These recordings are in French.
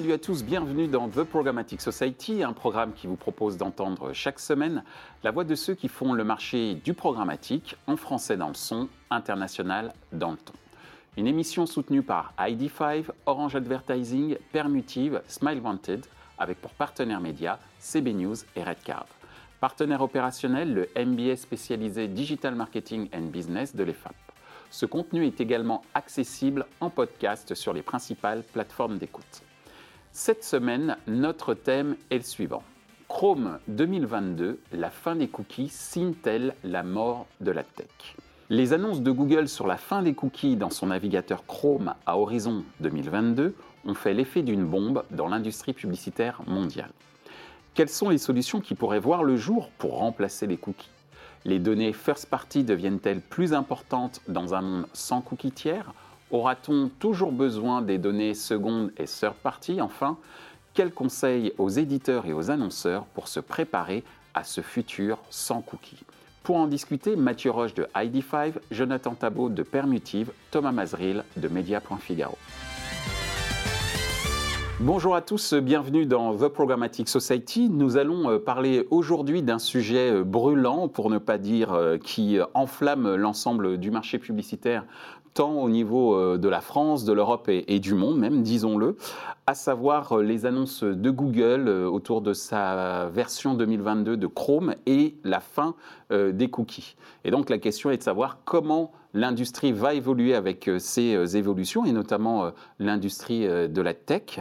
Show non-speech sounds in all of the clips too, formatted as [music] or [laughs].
Salut à tous, bienvenue dans The Programmatic Society, un programme qui vous propose d'entendre chaque semaine la voix de ceux qui font le marché du programmatique en français dans le son, international dans le ton. Une émission soutenue par ID5, Orange Advertising, Permutive, Smile Wanted, avec pour partenaires médias CB News et Redcard. Partenaire opérationnel, le MBA spécialisé Digital Marketing and Business de l'EFAP. Ce contenu est également accessible en podcast sur les principales plateformes d'écoute. Cette semaine, notre thème est le suivant. Chrome 2022, la fin des cookies signe-t-elle la mort de la tech? Les annonces de Google sur la fin des cookies dans son navigateur Chrome à horizon 2022 ont fait l'effet d'une bombe dans l'industrie publicitaire mondiale. Quelles sont les solutions qui pourraient voir le jour pour remplacer les cookies? Les données first party deviennent-elles plus importantes dans un monde sans cookies tiers? Aura-t-on toujours besoin des données secondes et third party Enfin, quels conseils aux éditeurs et aux annonceurs pour se préparer à ce futur sans cookies? Pour en discuter, Mathieu Roche de ID5, Jonathan Tabot de Permutive, Thomas Mazril de Media.figaro. Bonjour à tous, bienvenue dans The Programmatic Society. Nous allons euh, parler aujourd'hui d'un sujet euh, brûlant, pour ne pas dire euh, qui enflamme l'ensemble du marché publicitaire tant au niveau euh, de la France, de l'Europe et, du monde même, disons-le, à savoir euh, les annonces de Google euh, autour de sa version 2022 de Chrome et la fin des cookies. Et donc la question est de savoir comment l'industrie va évoluer avec ces évolutions, et notamment l'industrie de la tech.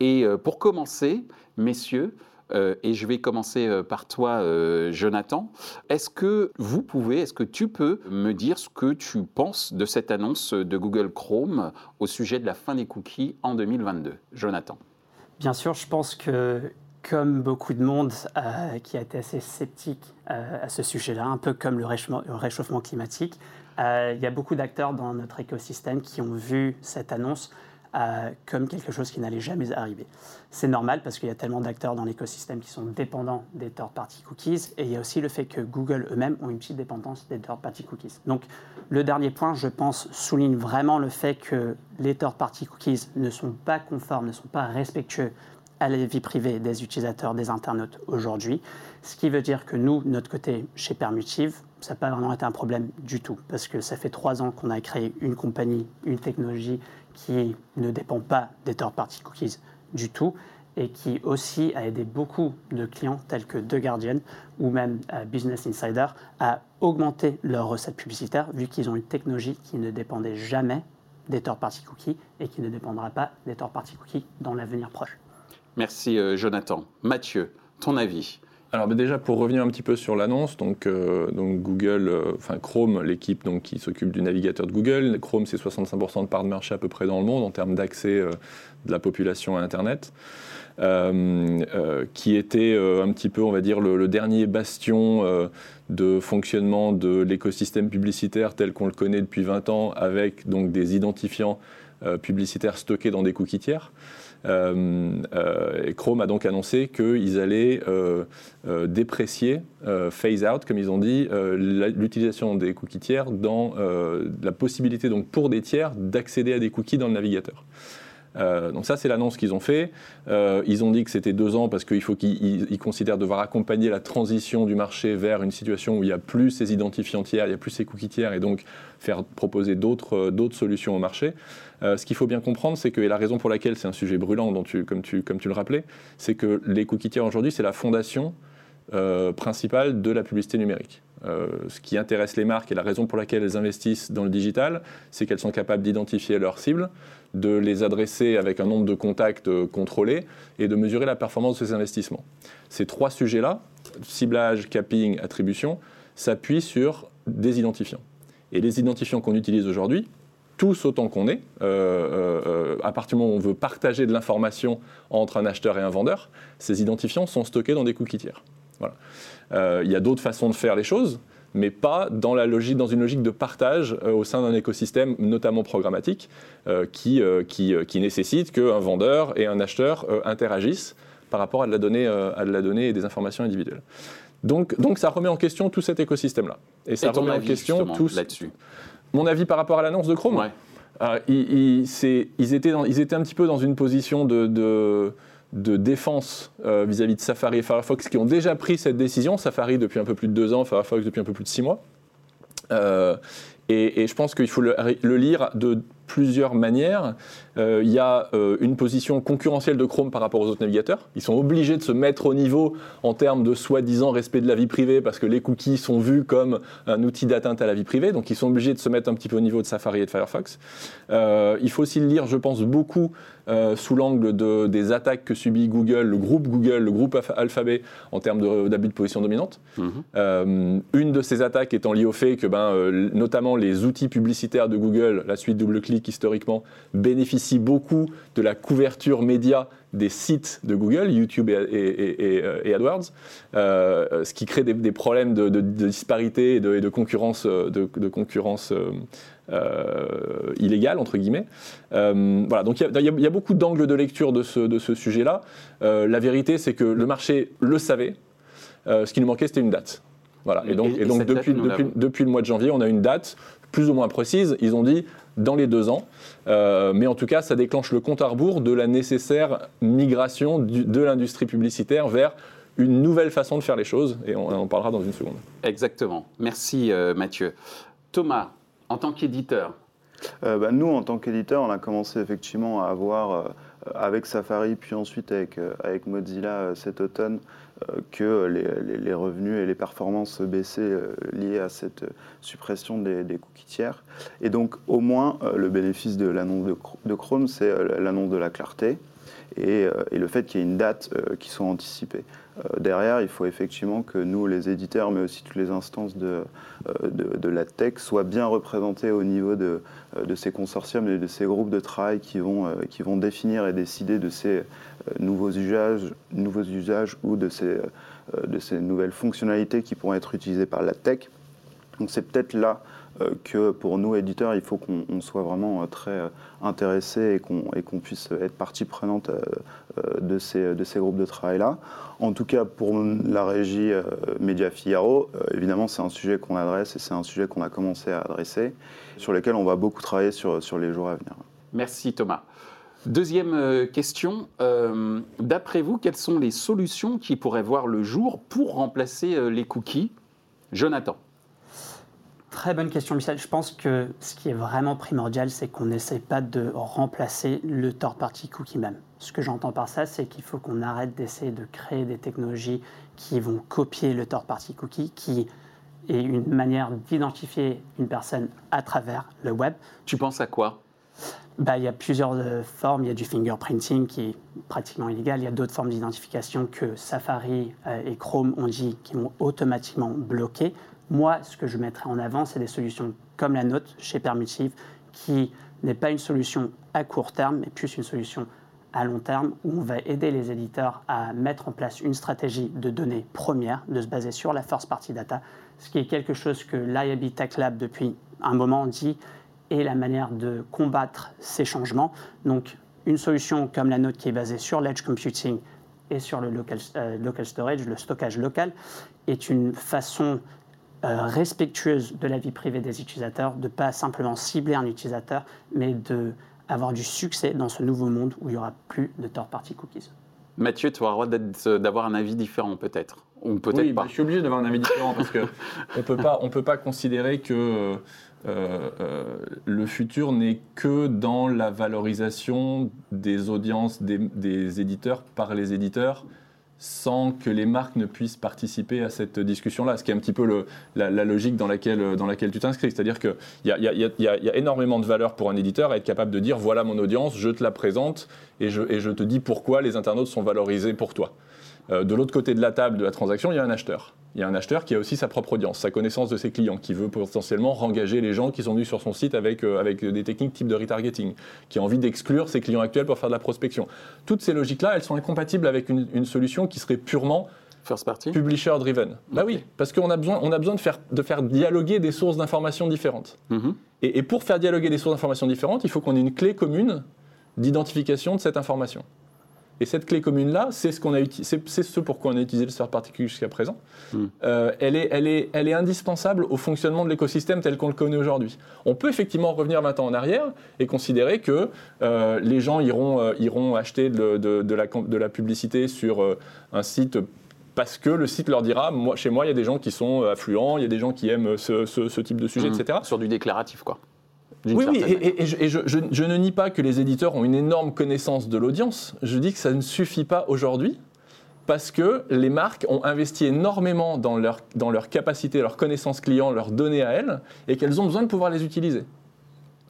Et pour commencer, messieurs, euh, et je vais commencer euh, par toi, euh, Jonathan. Est-ce que vous pouvez, est-ce que tu peux me dire ce que tu penses de cette annonce de Google Chrome au sujet de la fin des cookies en 2022 Jonathan. Bien sûr, je pense que comme beaucoup de monde qui a été assez sceptique à ce sujet-là, un peu comme le réchauffement climatique, il y a beaucoup d'acteurs dans notre écosystème qui ont vu cette annonce comme quelque chose qui n'allait jamais arriver. C'est normal parce qu'il y a tellement d'acteurs dans l'écosystème qui sont dépendants des third-party cookies et il y a aussi le fait que Google eux-mêmes ont une petite dépendance des third-party cookies. Donc le dernier point, je pense, souligne vraiment le fait que les third-party cookies ne sont pas conformes, ne sont pas respectueux à la vie privée des utilisateurs, des internautes aujourd'hui. Ce qui veut dire que nous, de notre côté, chez Permutive, ça n'a pas vraiment été un problème du tout, parce que ça fait trois ans qu'on a créé une compagnie, une technologie qui ne dépend pas des third-party cookies du tout et qui aussi a aidé beaucoup de clients tels que The Guardian ou même euh, Business Insider à augmenter leurs recettes publicitaires vu qu'ils ont une technologie qui ne dépendait jamais des third-party cookies et qui ne dépendra pas des third-party cookies dans l'avenir proche. Merci euh, Jonathan. Mathieu, ton avis? Alors déjà pour revenir un petit peu sur l'annonce, donc, euh, Google, euh, enfin Chrome, l'équipe donc qui s'occupe du navigateur de Google, Chrome c'est 65% de part de marché à peu près dans le monde en termes d'accès de la population à Internet, qui était un petit peu on va dire le, dernier bastion de fonctionnement de l'écosystème publicitaire tel qu'on le connaît depuis 20 ans avec donc des identifiants publicitaires stockés dans des cookies tiers. Euh, euh, Chrome a donc annoncé qu'ils allaient euh, déprécier, phase out, comme ils ont dit, l'utilisation des cookies tiers dans la possibilité donc pour des tiers d'accéder à des cookies dans le navigateur. Euh, donc ça, c'est l'annonce qu'ils ont fait. Euh, ils ont dit que c'était deux ans parce qu'il faut qu'ils considèrent devoir accompagner la transition du marché vers une situation où il n'y a plus ces identifiants tiers, il n'y a plus ces cookies tiers, et donc faire proposer d'autres euh, solutions au marché. ce qu'il faut bien comprendre, c'est que, et la raison pour laquelle c'est un sujet brûlant, dont tu, comme, tu, comme tu le rappelais, c'est que les cookies tiers aujourd'hui, c'est la fondation principale de la publicité numérique. ce qui intéresse les marques et la raison pour laquelle elles investissent dans le digital, c'est qu'elles sont capables d'identifier leurs cibles, de les adresser avec un nombre de contacts euh, contrôlés et de mesurer la performance de ces investissements. Ces trois sujets-là, ciblage, capping, attribution, s'appuient sur des identifiants. Et les identifiants qu'on utilise aujourd'hui, tous autant qu'on est, euh, euh, à partir du moment où on veut partager de l'information entre un acheteur et un vendeur, ces identifiants sont stockés dans des cookies tiers. Voilà. Il y a d'autres façons de faire les choses mais pas dans, la logique, dans une logique de partage euh, au sein d'un écosystème, notamment programmatique, euh, qui, euh, qui, qui, nécessite qu'un vendeur et un acheteur interagissent par rapport à de la donnée, à de la donnée et des informations individuelles. Donc, donc ça remet en question tout cet écosystème-là. Et ça remet en question tout là-dessus? Mon avis par rapport à l'annonce de Chrome? Ils, étaient un petit peu dans une position de, défense euh, vis-à-vis de Safari et Firefox qui ont déjà pris cette décision. Safari depuis un peu plus de deux ans, Firefox depuis un peu plus de six mois. Euh, et, je pense qu'il faut le, lire de plusieurs manières. Euh, il y a une position concurrentielle de Chrome par rapport aux autres navigateurs. Ils sont obligés de se mettre au niveau en termes de soi-disant respect de la vie privée parce que les cookies sont vus comme un outil d'atteinte à la vie privée. Donc ils sont obligés de se mettre un petit peu au niveau de Safari et de Firefox. Il faut aussi le lire, je pense, beaucoup sous l'angle de, des attaques que subit Google, le groupe Google, le groupe Alphabet en termes d'abus de, position dominante. Mhm. une de ces attaques étant liée au fait que ben, notamment les outils publicitaires de Google, la suite double-clic historiquement, bénéficient beaucoup de la couverture média des sites de Google, YouTube et, AdWords, euh, ce qui crée des, problèmes de, disparité et de, concurrence, de, concurrence euh, euh, illégale, entre guillemets. voilà, donc il y, a beaucoup d'angles de lecture de ce, ce sujet-là. la vérité, c'est que le marché le savait. ce qui nous manquait, c'était une date. Voilà. Et donc, et, donc depuis, depuis, depuis, le mois de janvier, on a une date plus ou moins précise. Ils ont dit dans les deux ans. Euh, mais en tout cas, ça déclenche le compte à rebours de la nécessaire migration de l'industrie publicitaire vers une nouvelle façon de faire les choses, et on en parlera dans une seconde. Exactement. Merci euh, Mathieu. Thomas, en tant qu'éditeur euh, bah, Nous, en tant qu'éditeur, on a commencé effectivement à avoir, avec Safari, puis ensuite avec, avec Mozilla cet automne, que les, revenus et les performances baissaient euh, liées à cette suppression des, cookies tiers. Et donc, au moins, euh, le bénéfice de l'annonce de, Chrome, c'est l'annonce de la clarté et, le fait qu'il y ait une date qui soit anticipée. derrière, il faut effectivement que nous, les éditeurs, mais aussi toutes les instances de, de, la tech, soient bien représentés au niveau de, de, ces consortiums et de ces groupes de travail qui vont, qui vont définir et décider de ces nouveaux usages, nouveaux usages ou de ces, euh, de ces nouvelles fonctionnalités qui pourront être utilisées par la tech. Donc c'est peut-être là euh, que pour nous, éditeurs, il faut qu'on soit vraiment euh, très intéressés et qu'on puisse être partie prenante de, ces, groupes de travail-là. En tout cas, pour la régie Média Figaro, évidemment, c'est un sujet qu'on adresse et c'est un sujet qu'on a commencé à adresser, sur lequel on va beaucoup travailler sur, les jours à venir. Merci Thomas. Deuxième euh, question, euh, d'après vous, quelles sont les solutions qui pourraient voir le jour pour remplacer euh, les cookies? Jonathan Très bonne question, Michel. Je pense que ce qui est vraiment primordial, c'est qu'on n'essaie pas de remplacer le third party cookie même. Ce que j'entends par ça, c'est qu'il faut qu'on arrête d'essayer de créer des technologies qui vont copier le third party cookie, qui est une manière d'identifier une personne à travers le web. Tu penses à quoi? Bah, il y a plusieurs euh, formes. Il y a du fingerprinting qui est pratiquement illégal. Il y a d'autres formes d'identification que Safari euh, et Chrome ont dit qui vont automatiquement bloquer. Moi, ce que je mettrais en avant, c'est des solutions comme la nôtre chez Permutive, qui n'est pas une solution à court terme, mais plus une solution à long terme, où on va aider les éditeurs à mettre en place une stratégie de données premières, de se baser sur la first party data, ce qui est quelque chose que l'IAB Tech Lab, depuis un moment, dit et la manière de combattre ces changements. Donc, une solution comme la nôtre qui est basée sur l'edge computing et sur le local, euh, local storage, le stockage local, est une façon euh, respectueuse de la vie privée des utilisateurs, de ne pas simplement cibler un utilisateur, mais d'avoir du succès dans ce nouveau monde où il n'y aura plus de third-party cookies. Mathieu, tu auras le droit d'avoir un avis différent peut-être ou peut-être oui, pas. Bah, je suis obligé d'avoir un avis différent parce qu'on [laughs] ne peut pas, on peut pas considérer que euh, euh, le futur n'est que dans la valorisation des audiences des, éditeurs par les éditeurs sans que les marques ne puissent participer à cette discussion-là, ce qui est un petit peu la, logique dans laquelle, dans laquelle tu t'inscris. C'est-à-dire qu'il y, y, a énormément de valeur pour un éditeur à être capable de dire voilà mon audience, je te la présente et je, et je te dis pourquoi les internautes sont valorisés pour toi. Euh, de l'autre côté de la table de la transaction, il y a un acheteur. Il y a un acheteur qui a aussi sa propre audience, sa connaissance de ses clients, qui veut potentiellement rengager les gens qui sont venus sur son site avec, euh, avec des techniques type de retargeting, qui a envie d'exclure ses clients actuels pour faire de la prospection. Toutes ces logiques-là, elles sont incompatibles avec une, solution qui serait purement First party Publisher driven. Bah oui, parce qu'on a besoin, on a besoin de, faire, de faire dialoguer des sources d'informations différentes. Mm-hmm. et, et, pour faire dialoguer des sources d'informations différentes, il faut qu'on ait une clé commune d'identification de cette information. Et cette clé commune-là, c'est ce, qu'on a c'est ce pourquoi on a utilisé le third party jusqu'à présent. Hmm. Euh, elle, est, elle, est, elle est indispensable au fonctionnement de l'écosystème tel qu'on le connaît aujourd'hui. On peut effectivement revenir 20 ans en arrière et considérer que euh, les gens iront, euh, iront acheter de, de, la, de, la, publicité sur un site parce que le site leur dira, moi, chez moi, il y a des gens qui sont affluents, il y a des gens qui aiment ce, ce, type de sujet, hmm. etc. Sur du déclaratif, quoi. Oui, oui, et, je, ne nie pas que les éditeurs ont une énorme connaissance de l'audience. Je dis que ça ne suffit pas aujourd'hui parce que les marques ont investi énormément dans leur, dans leur capacité, leur connaissance client, leurs données à elles, et qu'elles ont besoin de pouvoir les utiliser.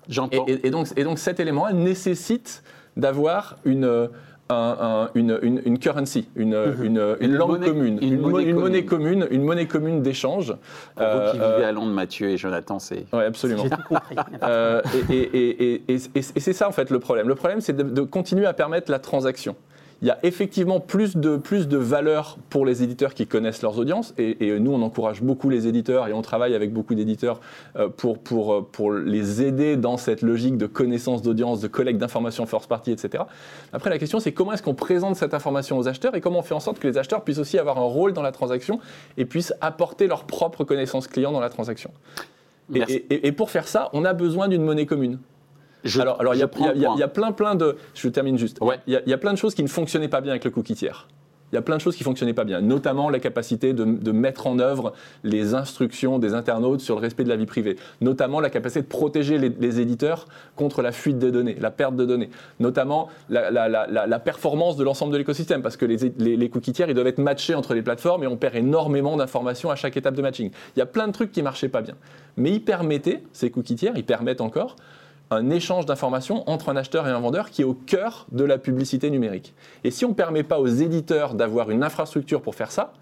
J'entends. Et, donc, et donc cet élément nécessite d'avoir une une, une, currency, une, une, langue commune, une, monnaie, commune, une monnaie commune d'échange. Pour vous qui vivez à Londres, Mathieu et Jonathan, c'est. Oui, absolument. Euh, et, et, et c'est ça en fait le problème. Le problème, c'est de, de continuer à permettre la transaction il y a effectivement plus de, plus de valeur pour les éditeurs qui connaissent leurs audiences. Et, nous, on encourage beaucoup les éditeurs et on travaille avec beaucoup d'éditeurs euh, pour, pour, euh, pour les aider dans cette logique de connaissance d'audience, de collecte d'informations first party, etc. Après, la question, c'est comment est-ce qu'on présente cette information aux acheteurs et comment on fait en sorte que les acheteurs puissent aussi avoir un rôle dans la transaction et puissent apporter leur propre connaissance client dans la transaction. et pour faire ça, on a besoin d'une monnaie commune alors, alors il y, a plein, plein de. Je termine juste. Il y, a plein de choses qui ne fonctionnaient pas bien avec le cookie tiers. Il y a plein de choses qui ne fonctionnaient pas bien, notamment la capacité de, mettre en œuvre les instructions des internautes sur le respect de la vie privée, notamment la capacité de protéger les, éditeurs contre la fuite des données, la perte de données, notamment la, performance de l'ensemble de l'écosystème, parce que les, les, cookies tiers, ils doivent être matchés entre les plateformes et on perd énormément d'informations à chaque étape de matching. Il y a plein de trucs qui ne marchaient pas bien. Mais ils permettaient, ces cookies tiers, ils permettent encore un échange d'informations entre un acheteur et un vendeur qui est au cœur de la publicité numérique. Et si on ne permet pas aux éditeurs d'avoir une infrastructure pour faire ça,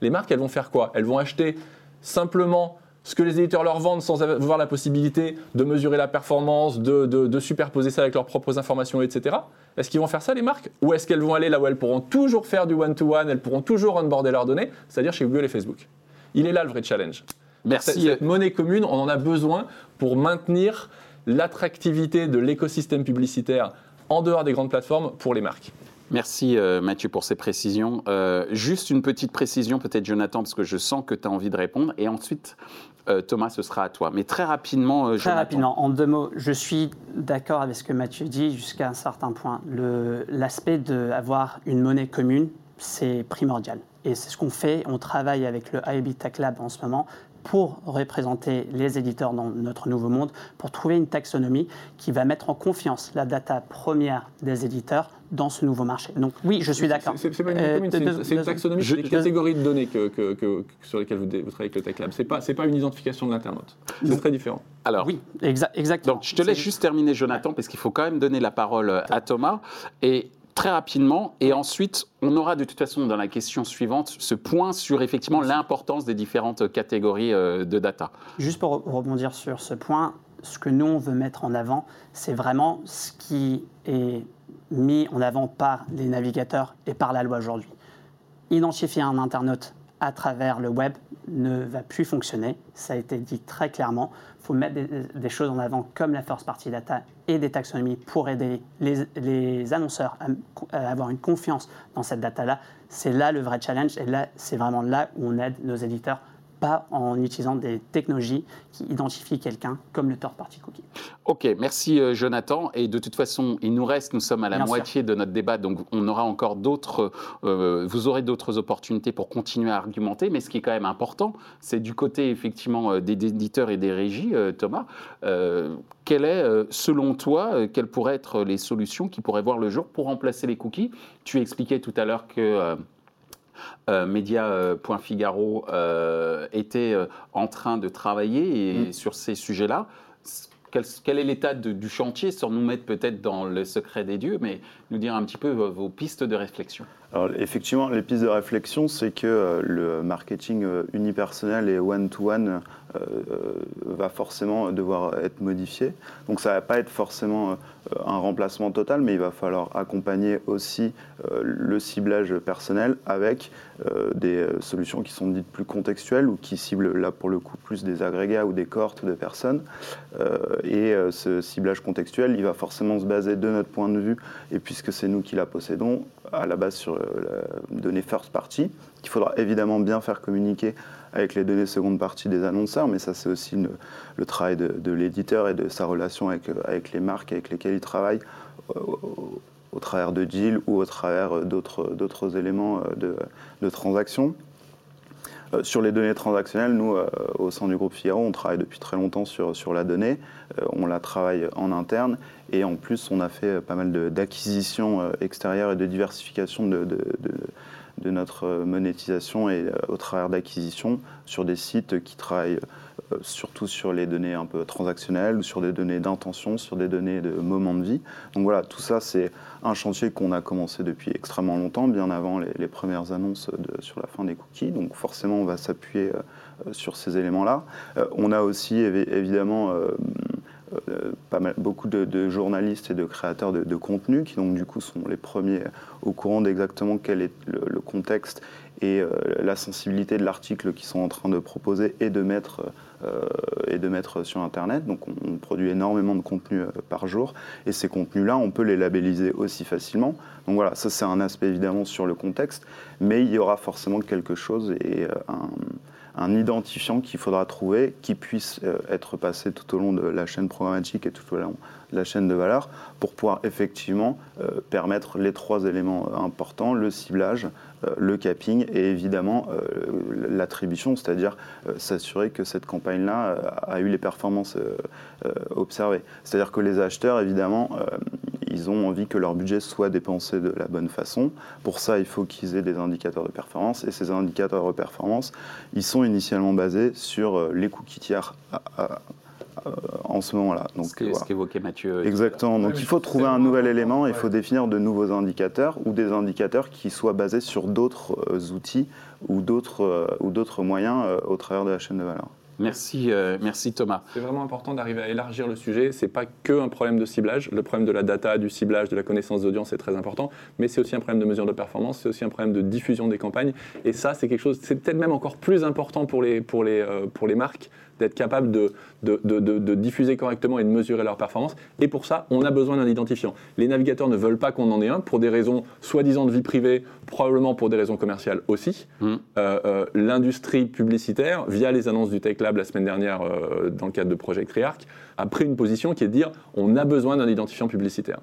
les marques, elles vont faire quoi? Elles vont acheter simplement ce que les éditeurs leur vendent sans avoir la possibilité de mesurer la performance, de, superposer ça avec leurs propres informations, etc. Est-ce qu'ils vont faire ça, les marques? Ou est-ce qu'elles vont aller là où elles pourront toujours faire du one-to-one, elles pourront toujours onboarder leurs données, c'est-à-dire chez Google et Facebook? Il est là le vrai challenge. Merci. Cette monnaie commune, on en a besoin pour maintenir l'attractivité de l'écosystème publicitaire en dehors des grandes plateformes pour les marques. Merci euh, Mathieu pour ces précisions. Euh, juste une petite précision, peut-être Jonathan, parce que je sens que tu as envie de répondre. Et ensuite, euh, Thomas, ce sera à toi. Mais très rapidement, Très rapidement, en deux mots, je suis d'accord avec ce que Mathieu dit jusqu'à un certain point. L'aspect d'avoir une monnaie commune, c'est primordial. Et c'est ce qu'on fait. On travaille avec le IB Tech Lab en ce moment pour représenter les éditeurs dans notre nouveau monde, pour trouver une taxonomie qui va mettre en confiance la data première des éditeurs dans ce nouveau marché. Donc oui, je suis d'accord. C'est pas une, euh, une taxonomie, c'est des catégories de données que, que, sur lesquelles vous, travaillez avec le Tech Lab. Ce n'est pas, pas une identification de l'internaute. C'est très différent. Alors, oui, exactement. Donc je te laisse juste terminer, Jonathan, parce qu'il faut quand même donner la parole à Thomas. Et très rapidement. Et ensuite, on aura de toute façon dans la question suivante ce point sur effectivement l'importance des différentes catégories euh, de data. Juste pour rebondir sur ce point, ce que nous, on veut mettre en avant, c'est vraiment ce qui est mis en avant par les navigateurs et par la loi aujourd'hui. Identifier un internaute à travers le web ne va plus fonctionner. Ça a été dit très clairement. Il faut mettre des, choses en avant comme la first party data et des taxonomies pour aider les, annonceurs à, avoir une confiance dans cette data-là. C'est là le vrai challenge et là, c'est vraiment là où on aide nos éditeurs pas en utilisant des technologies qui identifient quelqu'un comme le third party cookie. Ok, merci euh, Jonathan. Et de toute façon, il nous reste, nous sommes à la moitié de notre débat, donc on aura encore d'autres, euh, vous aurez d'autres opportunités pour continuer à argumenter. Mais ce qui est quand même important, c'est du côté effectivement euh, des éditeurs et des régies, Thomas. quelle est, selon toi, quelles pourraient être les solutions qui pourraient voir le jour pour remplacer les cookies? Tu expliquais tout à l'heure que euh, Média.figaro euh, euh, était en train de travailler mm. sur ces sujets-là. Quel, est l'état du chantier, sans nous mettre peut-être dans le secret des dieux, mais nous dire un petit peu vos pistes de réflexion alors, effectivement, les pistes de réflexion, c'est que le marketing unipersonnel et one-to-one va forcément devoir être modifié. Donc ça ne va pas être forcément un remplacement total, mais il va falloir accompagner aussi le ciblage personnel avec euh, des euh, solutions qui sont dites plus contextuelles ou qui ciblent là pour le coup plus des agrégats ou des cohortes de personnes. Euh, et ce ciblage contextuel, il va forcément se baser de notre point de vue, et puis puisque c'est nous qui la possédons, à la base sur la donnée first party, qu'il faudra évidemment bien faire communiquer avec les données seconde partie des annonceurs, mais ça c'est aussi le, travail de, l'éditeur et de sa relation avec, avec, les marques avec lesquelles il travaille au, travers de deals ou au travers d'autres éléments de, de transactions. Euh, sur les données transactionnelles, nous, euh, au sein du groupe Figaro, on travaille depuis très longtemps sur, sur la donnée. Euh, on la travaille en interne et en plus, on a fait pas mal d'acquisitions extérieures et de diversification de, notre monétisation et au travers d'acquisitions sur des sites qui travaillent euh, surtout sur les données un peu transactionnelles, sur des données d'intention, sur des données de moment de vie. Donc voilà, tout ça, c'est un chantier qu'on a commencé depuis extrêmement longtemps, bien avant les, premières annonces sur la fin des cookies. Donc forcément, on va s'appuyer euh, sur ces éléments-là. Euh, on a aussi évidemment pas mal, beaucoup de, journalistes et de créateurs de, contenu qui donc du coup sont les premiers au courant d'exactement quel est le, contexte et la sensibilité de l'article qu'ils sont en train de proposer et de mettre euh, et de mettre sur Internet. Donc on, produit énormément de contenu euh, par jour et ces contenus-là, on peut les labelliser aussi facilement. Donc voilà, ça c'est un aspect évidemment sur le contexte, mais il y aura forcément quelque chose et euh, un, un identifiant qu'il faudra trouver qui puisse être passé tout au long de la chaîne programmatique et tout au long la chaîne de valeur pour pouvoir effectivement permettre les trois éléments importants, le ciblage, euh, le capping et évidemment euh, l'attribution, c'est-à-dire euh, s'assurer que cette campagne-là a eu les performances observées. C'est-à-dire que les acheteurs, évidemment, ils ont envie que leur budget soit dépensé de la bonne façon. Pour ça, il faut qu'ils aient des indicateurs de performance. Et ces indicateurs de performance, ils sont initialement basés sur les cookies tiers euh, en ce moment-là. Donc, ce qu'évoquait Mathieu. Exactement. Donc il faut trouver un nouvel élément, il faut définir de nouveaux indicateurs ou des indicateurs qui soient basés sur d'autres euh, outils ou d'autres euh, ou d'autres moyens au travers de la chaîne de valeur. Merci, merci Thomas. C'est vraiment important d'arriver à élargir le sujet. C'est pas que un problème de ciblage. Le problème de la data, du ciblage, de la connaissance d'audience est très important, mais c'est aussi un problème de mesure de performance. C'est aussi un problème de diffusion des campagnes. Et ça, c'est quelque chose. C'est peut-être même encore plus important pour les pour les pour les marques d'être capable de, de, diffuser correctement et de mesurer leur performance. Et pour ça, on a besoin d'un identifiant. Les navigateurs ne veulent pas qu'on en ait un pour des raisons soi-disant de vie privée, probablement pour des raisons commerciales aussi. Mmh. Euh, euh, l'industrie publicitaire, via les annonces du Tech Lab la semaine dernière euh, dans le cadre de Project Rearc, a pris une position qui est de dire on a besoin d'un identifiant publicitaire.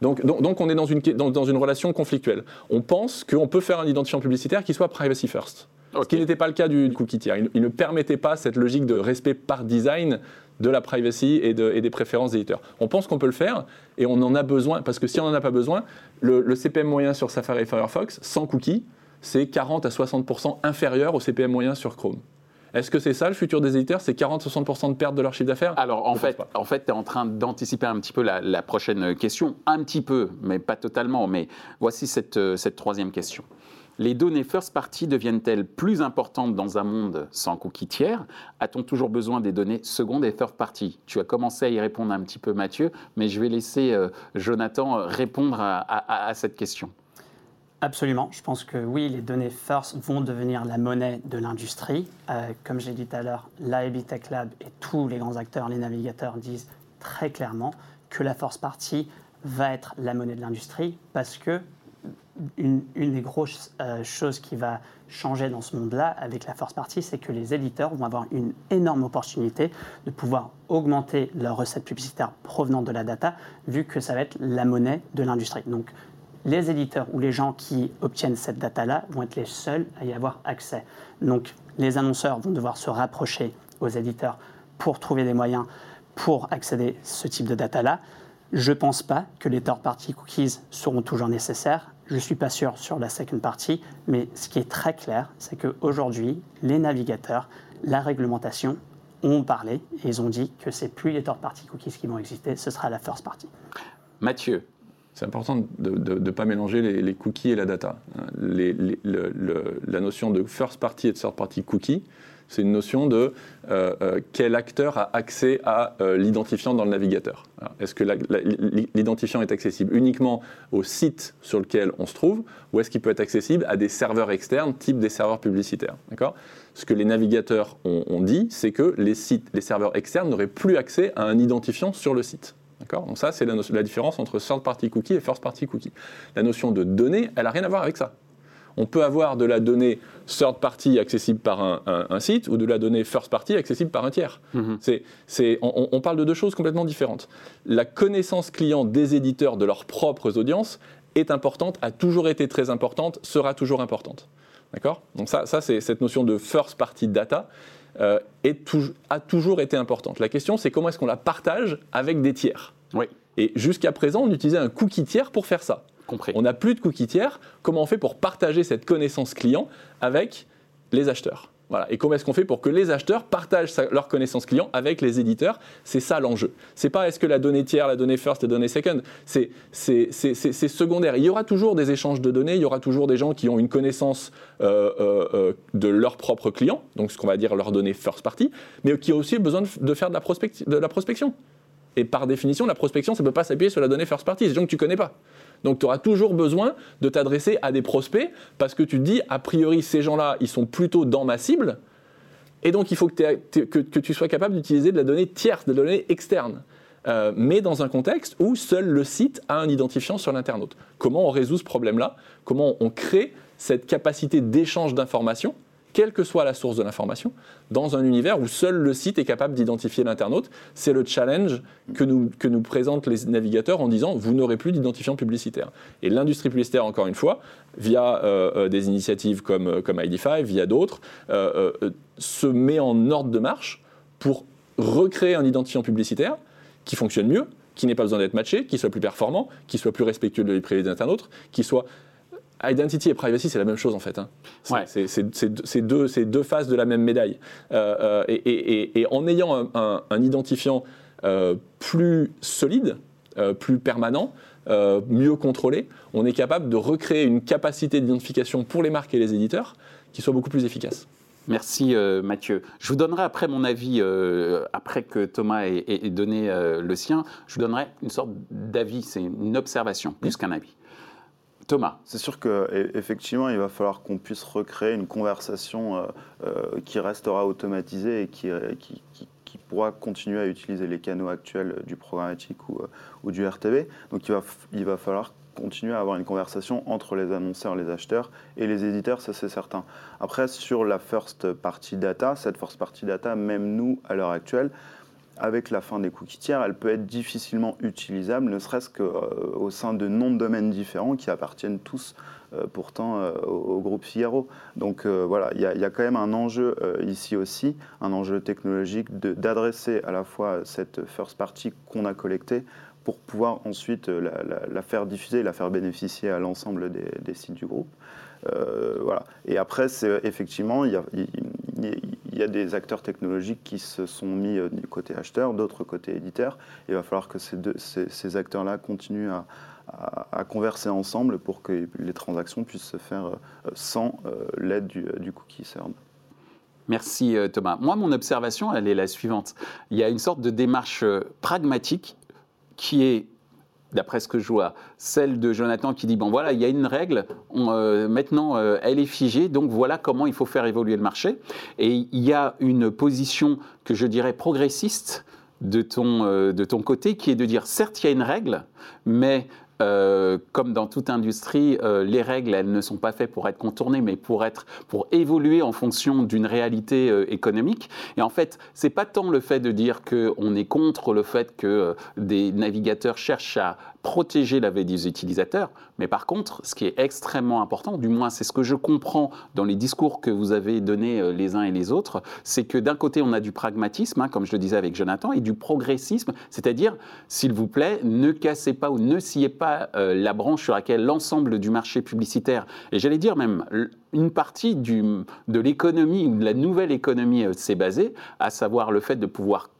Donc, donc, on est dans une, dans, dans une relation conflictuelle. On pense qu'on peut faire un identifiant publicitaire qui soit privacy first. Ce qui n'était pas le cas du cookie tiers. Il, ne permettait pas cette logique de respect par design de la privacy et, des préférences des éditeurs. On pense qu'on peut le faire et on en a besoin, parce que si on n'en a pas besoin, le, CPM moyen sur Safari et Firefox, sans cookie, c'est 40 à 60% inférieur au CPM moyen sur Chrome. Est-ce que c'est ça le futur des éditeurs? C'est 40-60% de perte de leur chiffre d'affaires? Alors en fait, en fait, tu es en train d'anticiper un petit peu la, prochaine question, un petit peu, mais pas totalement. Mais voici cette, euh, cette troisième question les données first party deviennent-elles plus importantes dans un monde sans cookies tiers? A-t-on toujours besoin des données secondes et third party? Tu as commencé à y répondre un petit peu, Mathieu, mais je vais laisser euh, Jonathan euh, répondre à, cette question. Absolument. Je pense que oui, les données first vont devenir la monnaie de l'industrie. Euh, comme j'ai dit tout à l'heure, l'AIB Tech Lab et tous les grands acteurs, les navigateurs disent très clairement que la first party va être la monnaie de l'industrie parce que une, des grosses euh, choses qui va changer dans ce monde-là avec la force partie, c'est que les éditeurs vont avoir une énorme opportunité de pouvoir augmenter leurs recettes publicitaires provenant de la data, vu que ça va être la monnaie de l'industrie. Donc, les éditeurs ou les gens qui obtiennent cette data-là vont être les seuls à y avoir accès. Donc, les annonceurs vont devoir se rapprocher aux éditeurs pour trouver des moyens pour accéder à ce type de data-là. Je ne pense pas que les third-party cookies seront toujours nécessaires. Je ne suis pas sûr sur la second party, mais ce qui est très clair, c'est qu'aujourd'hui, les navigateurs, la réglementation ont parlé et ils ont dit que c'est plus les third-party cookies qui vont exister, ce sera la first party. Mathieu, c'est important de ne pas mélanger les, cookies et la data. la notion de first party et de third party cookie, c'est une notion de euh, euh, quel acteur a accès à euh, l'identifiant dans le navigateur. Est-ce que l'identifiant est accessible uniquement au site sur lequel on se trouve, ou est-ce qu'il peut être accessible à des serveurs externes, type des serveurs publicitaires Ce que les navigateurs ont, dit, c'est que les, sites, les serveurs externes n'auraient plus accès à un identifiant sur le site. Donc ça, c'est la, la, différence entre third party cookie et first party cookie. La notion de données, elle n'a rien à voir avec ça. On peut avoir de la donnée third party accessible par un, site ou de la donnée first party accessible par un tiers. Mm-hmm. on, on, parle de deux choses complètement différentes. La connaissance client des éditeurs de leurs propres audiences est importante, a toujours été très importante, sera toujours importante. D'accord? Donc ça, ça c'est cette notion de first party data euh, a toujours été importante. La question, c'est comment est-ce qu'on la partage avec des tiers? Oui. Et jusqu'à présent, on utilisait un cookie tiers pour faire ça. On n'a plus de cookie tiers. Comment on fait pour partager cette connaissance client avec les acheteurs? Et comment est-ce qu'on fait pour que les acheteurs partagent leur connaissance client avec les éditeurs? C'est ça l'enjeu. C'est pas est-ce que la donnée tiers, la donnée first, la donnée second? C'est secondaire. Il y aura toujours des échanges de données. Il y aura toujours des gens qui ont une connaissance euh, euh, euh, de leurs propres clients, donc ce qu'on va dire leur données first party, mais qui ont aussi besoin de, faire de la, de la prospection. Et par définition, la prospection, ça ne peut pas s'appuyer sur la donnée first party, c'est des gens que tu connais pas. Donc tu auras toujours besoin de t'adresser à des prospects parce que tu te dis, a priori, ces gens-là, ils sont plutôt dans ma cible. Et donc il faut que, tu sois capable d'utiliser de la donnée tierce, de la donnée externe. Euh, mais dans un contexte où seul le site a un identifiant sur l'internaute. Comment on résout ce problème-là? Comment on crée cette capacité d'échange d'informations quelle que soit la source de l'information, dans un univers où seul le site est capable d'identifier l'internaute. C'est le challenge que nous, que nous présentent les navigateurs en disant vous n'aurez plus d'identifiant publicitaire. Et l'industrie publicitaire, encore une fois, via euh, euh, des initiatives comme, euh, comme ID5, via d'autres, se met en ordre de marche pour recréer un identifiant publicitaire qui fonctionne mieux, qui n'ait pas besoin d'être matché, qui soit plus performant, qui soit plus respectueux de la vie privée des internautes, qui soit Identity et privacy, c'est la même chose en fait. Hein. C'est deux, deux, faces de la même médaille. Euh, euh, et, en ayant un, identifiant euh, plus solide, plus permanent, mieux contrôlé, on est capable de recréer une capacité d'identification pour les marques et les éditeurs qui soit beaucoup plus efficace. Merci Mathieu. Je vous donnerai après mon avis, après que Thomas ait, donné le sien, je vous donnerai une sorte d'avis, c'est une observation plus qu'un avis. C'est sûr qu'effectivement, il va falloir qu'on puisse recréer une conversation euh, euh, qui restera automatisée et qui, qui, pourra continuer à utiliser les canaux actuels du programmatique ou, euh, du RTV. Donc il va, il va falloir continuer à avoir une conversation entre les annonceurs, les acheteurs et les éditeurs, ça c'est certain. Après, sur la first party data, cette first party data, même nous, à l'heure actuelle, avec la fin des cookies tiers, elle peut être difficilement utilisable, ne serait-ce qu'au sein de noms de domaines différents qui appartiennent tous euh, pourtant euh, au, groupe Figaro. Donc euh, voilà, il y, a quand même un enjeu ici aussi, un enjeu technologique d'adresser à la fois cette first party qu'on a collectée pour pouvoir ensuite la, faire diffuser, la faire bénéficier à l'ensemble des, sites du groupe. voilà. Et après, effectivement, il y a, y a des acteurs technologiques qui se sont mis euh, du côté acheteur, d'autres côté éditeur. Il va falloir que ces, ces, acteurs-là continuent à, converser ensemble pour que les transactions puissent se faire euh, sans euh, l'aide du, cookie CERN. Merci Thomas. Moi, mon observation, elle est la suivante. Il y a une sorte de démarche pragmatique qui est d'après ce que je vois, celle de Jonathan qui dit bon voilà, il y a une règle, euh, maintenant euh, elle est figée, donc voilà comment il faut faire évoluer le marché. Et il y a une position que je dirais progressiste de ton, euh, de ton côté qui est de dire certes il y a une règle, mais euh, comme dans toute industrie, euh, les règles, elles ne sont pas faites pour être contournées, mais pour être, pour évoluer en fonction d'une réalité euh, économique. Et en fait, c'est pas tant le fait de dire qu'on est contre le fait que des navigateurs cherchent à protéger la vie des utilisateurs, mais par contre, ce qui est extrêmement important, du moins c'est ce que je comprends dans les discours que vous avez donnés les uns et les autres, c'est que d'un côté on a du pragmatisme, hein, comme je le disais avec Jonathan, et du progressisme, c'est-à-dire, s'il vous plaît, ne cassez pas ou ne sciez pas euh, la branche sur laquelle l'ensemble du marché publicitaire, et j'allais dire même une partie de l'économie ou de la nouvelle économie euh, s'est basée, à savoir le fait de pouvoir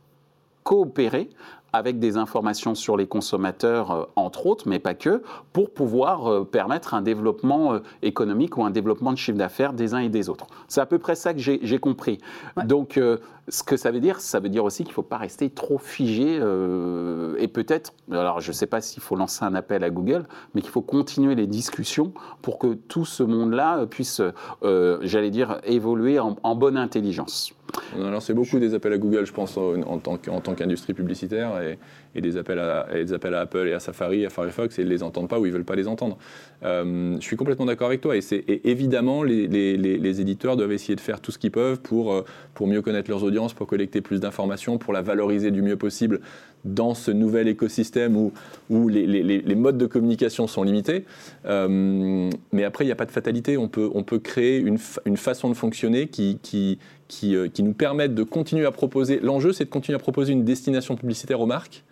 coopérer avec des informations sur les consommateurs, euh, entre autres, mais pas que, pour pouvoir euh, permettre un développement euh, économique ou un développement de chiffre d'affaires des uns et des autres. C'est à peu près ça que j'ai compris. Donc, ce que ça veut dire, ça veut dire aussi qu'il ne faut pas rester trop figé et peut-être, alors je ne sais pas s'il faut lancer un appel à Google, mais qu'il faut continuer les discussions pour que tout ce monde-là puisse, j'allais dire, évoluer en bonne intelligence. Alors c'est beaucoup des appels à Google, je pense, en, tant qu'industrie publicitaire, 예. Et, des, appels à, des appels à Apple et à Safari, à Firefox, et ils ne les entendent pas ou ils ne veulent pas les entendre. Euh, je suis complètement d'accord avec toi, et, et évidemment, les, les, éditeurs doivent essayer de faire tout ce qu'ils peuvent pour, euh, pour mieux connaître leurs audiences, pour collecter plus d'informations, pour la valoriser du mieux possible dans ce nouvel écosystème où, où les, les, modes de communication sont limités. Euh, mais après, il n'y a pas de fatalité. On peut, on peut créer une, une façon de fonctionner qui, qui, qui, qui nous permette de continuer à proposer. L'enjeu, c'est de continuer à proposer une destination publicitaire aux marques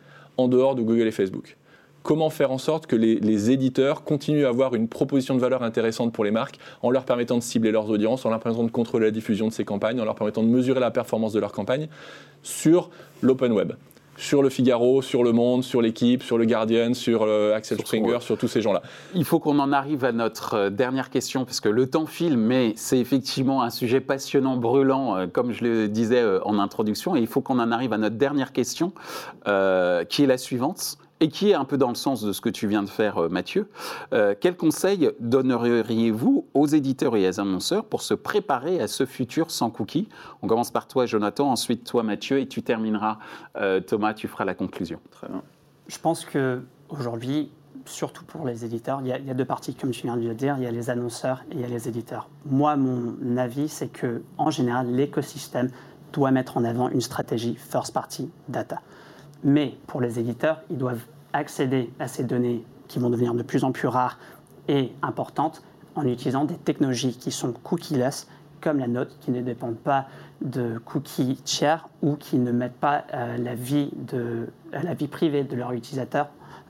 en dehors de Google et Facebook. Comment faire en sorte que les, éditeurs continuent à avoir une proposition de valeur intéressante pour les marques en leur permettant de cibler leurs audiences, en leur permettant de contrôler la diffusion de ces campagnes, en leur permettant de mesurer la performance de leurs campagnes sur l'open web? Sur le Figaro, sur Le Monde, sur l'équipe, sur le Guardian, sur euh, Axel Springer, sur tous ces gens-là. Il faut qu'on en arrive à notre euh, dernière question, parce que le temps file, mais c'est effectivement un sujet passionnant, brûlant, euh, comme je le disais en introduction, et il faut qu'on en arrive à notre dernière question, qui est la suivante et qui est un peu dans le sens de ce que tu viens de faire, euh, Mathieu. Euh, quel conseil donneriez-vous aux éditeurs et aux annonceurs pour se préparer à ce futur sans cookies? On commence par toi, Jonathan, ensuite toi, Mathieu, et tu termineras, euh, Thomas, tu feras la conclusion. Très bien. Je pense qu'aujourd'hui, surtout pour les éditeurs, il y, a, il y, a, deux parties, comme tu viens de le dire, il y a les annonceurs et il y a les éditeurs. Moi, mon avis, c'est que en général, l'écosystème doit mettre en avant une stratégie first party data. Mais pour les éditeurs, ils doivent accéder à ces données qui vont devenir de plus en plus rares et importantes en utilisant des technologies qui sont cookieless, comme la nôtre, qui ne dépendent pas de cookies tiers ou qui ne mettent pas euh, la, vie de, la vie privée de leurs utilisateurs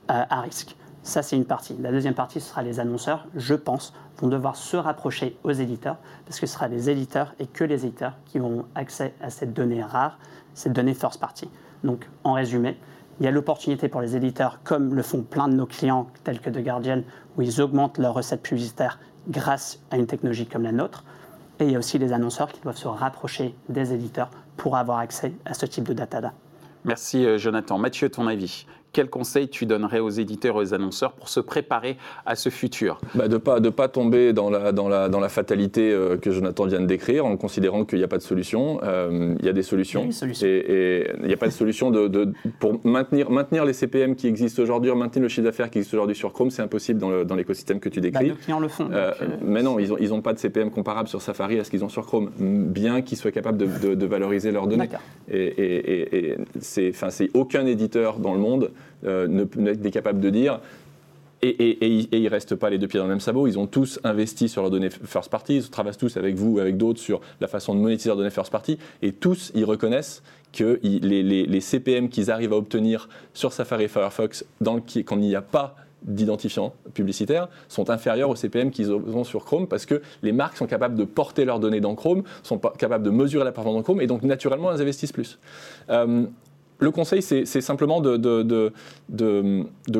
euh, à risque. Ça, c'est une partie. La deuxième partie, ce sera les annonceurs, je pense, vont devoir se rapprocher aux éditeurs, parce que ce sera les éditeurs et que les éditeurs qui auront accès à cette donnée rare, cette donnée first party. Donc, en résumé, il y a l'opportunité pour les éditeurs, comme le font plein de nos clients tels que The Guardian, où ils augmentent leurs recettes publicitaires grâce à une technologie comme la nôtre. Et il y a aussi les annonceurs qui doivent se rapprocher des éditeurs pour avoir accès à ce type de data. Merci euh, Jonathan. Mathieu, ton avis? Quel conseil tu donnerais aux éditeurs et aux annonceurs pour se préparer à ce futur? Bah De ne pas, de pas tomber dans la, dans la, dans la fatalité euh, que Jonathan vient de décrire en considérant qu'il n'y a pas de solution. Euh, il y a des solutions. Et il n'y a pas de solution de, de, pour maintenir, maintenir les CPM qui existent aujourd'hui, maintenir le chiffre d'affaires qui existe aujourd'hui sur Chrome, c'est impossible dans l'écosystème que tu décris. Bah, nos clients le font. Euh, mais non, ils n'ont ils ont pas de CPM comparable sur Safari à ce qu'ils ont sur Chrome, bien qu'ils soient capables de, de, valoriser leurs données. Et, et, et c'est aucun éditeur dans le monde euh, ne, être capable de dire et, et, et, ils restent pas les deux pieds dans le même sabot. Ils ont tous investi sur leurs données first party. Ils travaillent tous avec vous, avec d'autres, sur la façon de monétiser leurs données first party. Et tous, ils reconnaissent que les, les, CPM qu'ils arrivent à obtenir sur Safari et Firefox, dans le, quand il n'y a pas d'identifiants publicitaires sont inférieurs aux CPM qu'ils ont sur Chrome parce que les marques sont capables de porter leurs données dans Chrome, sont capables de mesurer la performance dans Chrome et donc naturellement elles investissent plus. Euh, le conseil, c'est simplement de,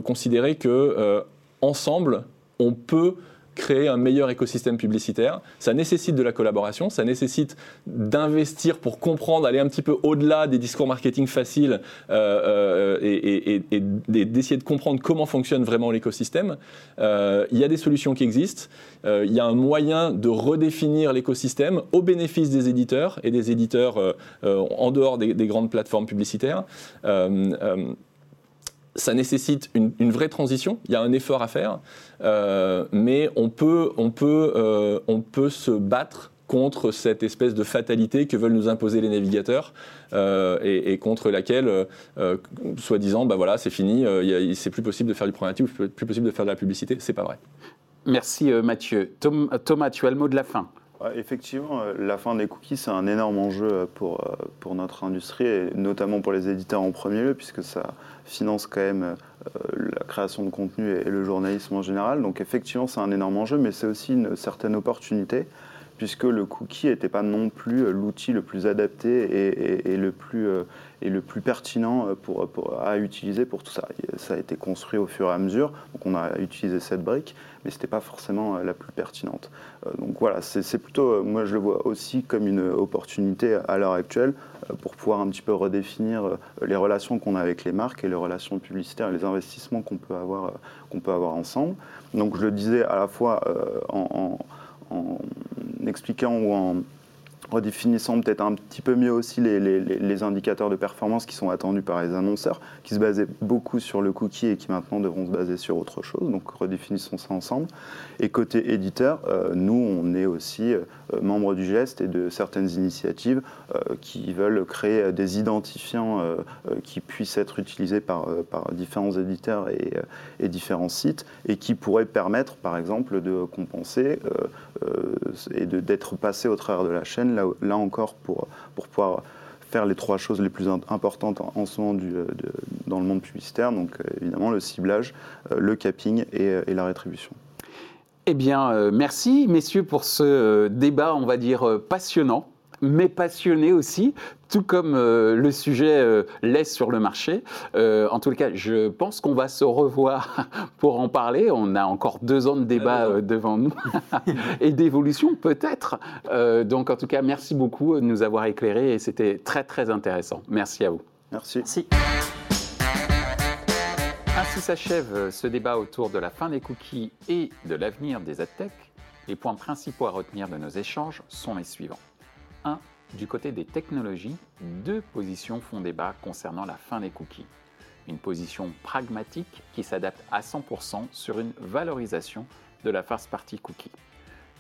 considérer que euh, ensemble, on peut créer un meilleur écosystème publicitaire. Ça nécessite de la collaboration, ça nécessite d'investir pour comprendre, aller un petit peu au-delà des discours marketing faciles euh, euh, et, d'essayer de comprendre comment fonctionne vraiment l'écosystème. il y a des solutions qui existent. il y a un moyen de redéfinir l'écosystème au bénéfice des éditeurs et des éditeurs en dehors des, grandes plateformes publicitaires ça nécessite une, vraie transition, il y a un effort à faire, euh, mais on peut, on, peut, euh, on peut se battre contre cette espèce de fatalité que veulent nous imposer les navigateurs euh, et, contre laquelle, soi-disant, bah voilà, c'est fini, c'est plus possible de faire du programmatique, plus possible de faire de la publicité, c'est pas vrai. Merci Mathieu. Thomas, tu as le mot de la fin. Effectivement, la fin des cookies, c'est un énorme enjeu pour, pour notre industrie, et notamment pour les éditeurs en premier lieu, puisque ça, finance quand même euh, la création de contenu et le journalisme en général. Donc effectivement, c'est un énorme enjeu, mais c'est aussi une certaine opportunité puisque le cookie n'était pas non plus euh, l'outil le plus adapté et, le, plus, euh, et le plus pertinent pour, à utiliser pour tout ça. Ça a été construit au fur et à mesure, donc on a utilisé cette brique, mais ce n'était pas forcément la plus pertinente. Donc voilà, c'est plutôt, moi je le vois aussi comme une opportunité à l'heure actuelle pour pouvoir un petit peu redéfinir les relations qu'on a avec les marques et les relations publicitaires et les investissements qu'on peut, avoir, qu'on peut avoir ensemble. Donc je le disais à la fois en expliquant ou en, redéfinissant peut-être un petit peu mieux aussi les, indicateurs de performance qui sont attendus par les annonceurs, qui se basaient beaucoup sur le cookie et qui maintenant devront se baser sur autre chose. Donc redéfinissons ça ensemble. Et côté éditeur, euh, nous, on est aussi euh, membres du geste et de certaines initiatives euh, qui veulent créer des identifiants qui puissent être utilisés par, par différents éditeurs et, et, différents sites et qui pourraient permettre, par exemple, de compenser et d'être passé au travers de la chaîne là, encore, pour, pour pouvoir faire les trois choses les plus importantes en, ce moment du, dans le monde publicitaire, donc euh, évidemment le ciblage, euh, le capping euh, et la rétribution. Eh bien, merci messieurs pour ce débat, on va dire, passionnant mais passionné aussi, tout comme euh, le sujet euh, laisse sur le marché. Euh, en tout cas, je pense qu'on va se revoir [laughs] pour en parler. On a encore deux ans de débat devant nous [laughs] et d'évolution peut-être. donc en tout cas, merci beaucoup de nous avoir éclairés et c'était très très intéressant. Merci à vous. Merci. Merci. Ainsi s'achève ce débat autour de la fin des cookies et de l'avenir des adtech. Les points principaux à retenir de nos échanges sont les suivants. 1. Du côté des technologies, deux positions font débat concernant la fin des cookies. Une position pragmatique qui s'adapte à 100% sur une valorisation de la first party cookie.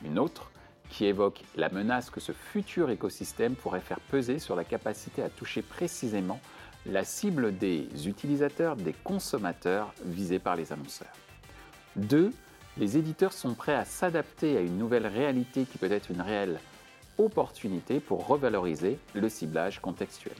Une autre qui évoque la menace que ce futur écosystème pourrait faire peser sur la capacité à toucher précisément la cible des utilisateurs, des consommateurs visés par les annonceurs. 2. Les éditeurs sont prêts à s'adapter à une nouvelle réalité qui peut être une réelle opportunité pour revaloriser le ciblage contextuel.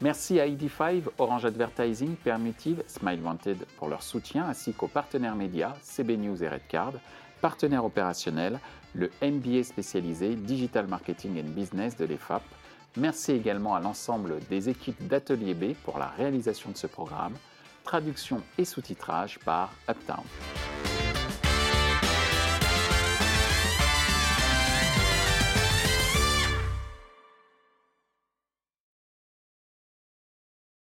Merci à ID5, Orange Advertising, Permutive, Smile Wanted pour leur soutien, ainsi qu'aux partenaires médias CB News et Redcard, partenaires opérationnels, le MBA spécialisé Digital Marketing and Business de l'EFAP. Merci également à l'ensemble des équipes d'Atelier B pour la réalisation de ce programme, traduction et sous-titrage par Uptown.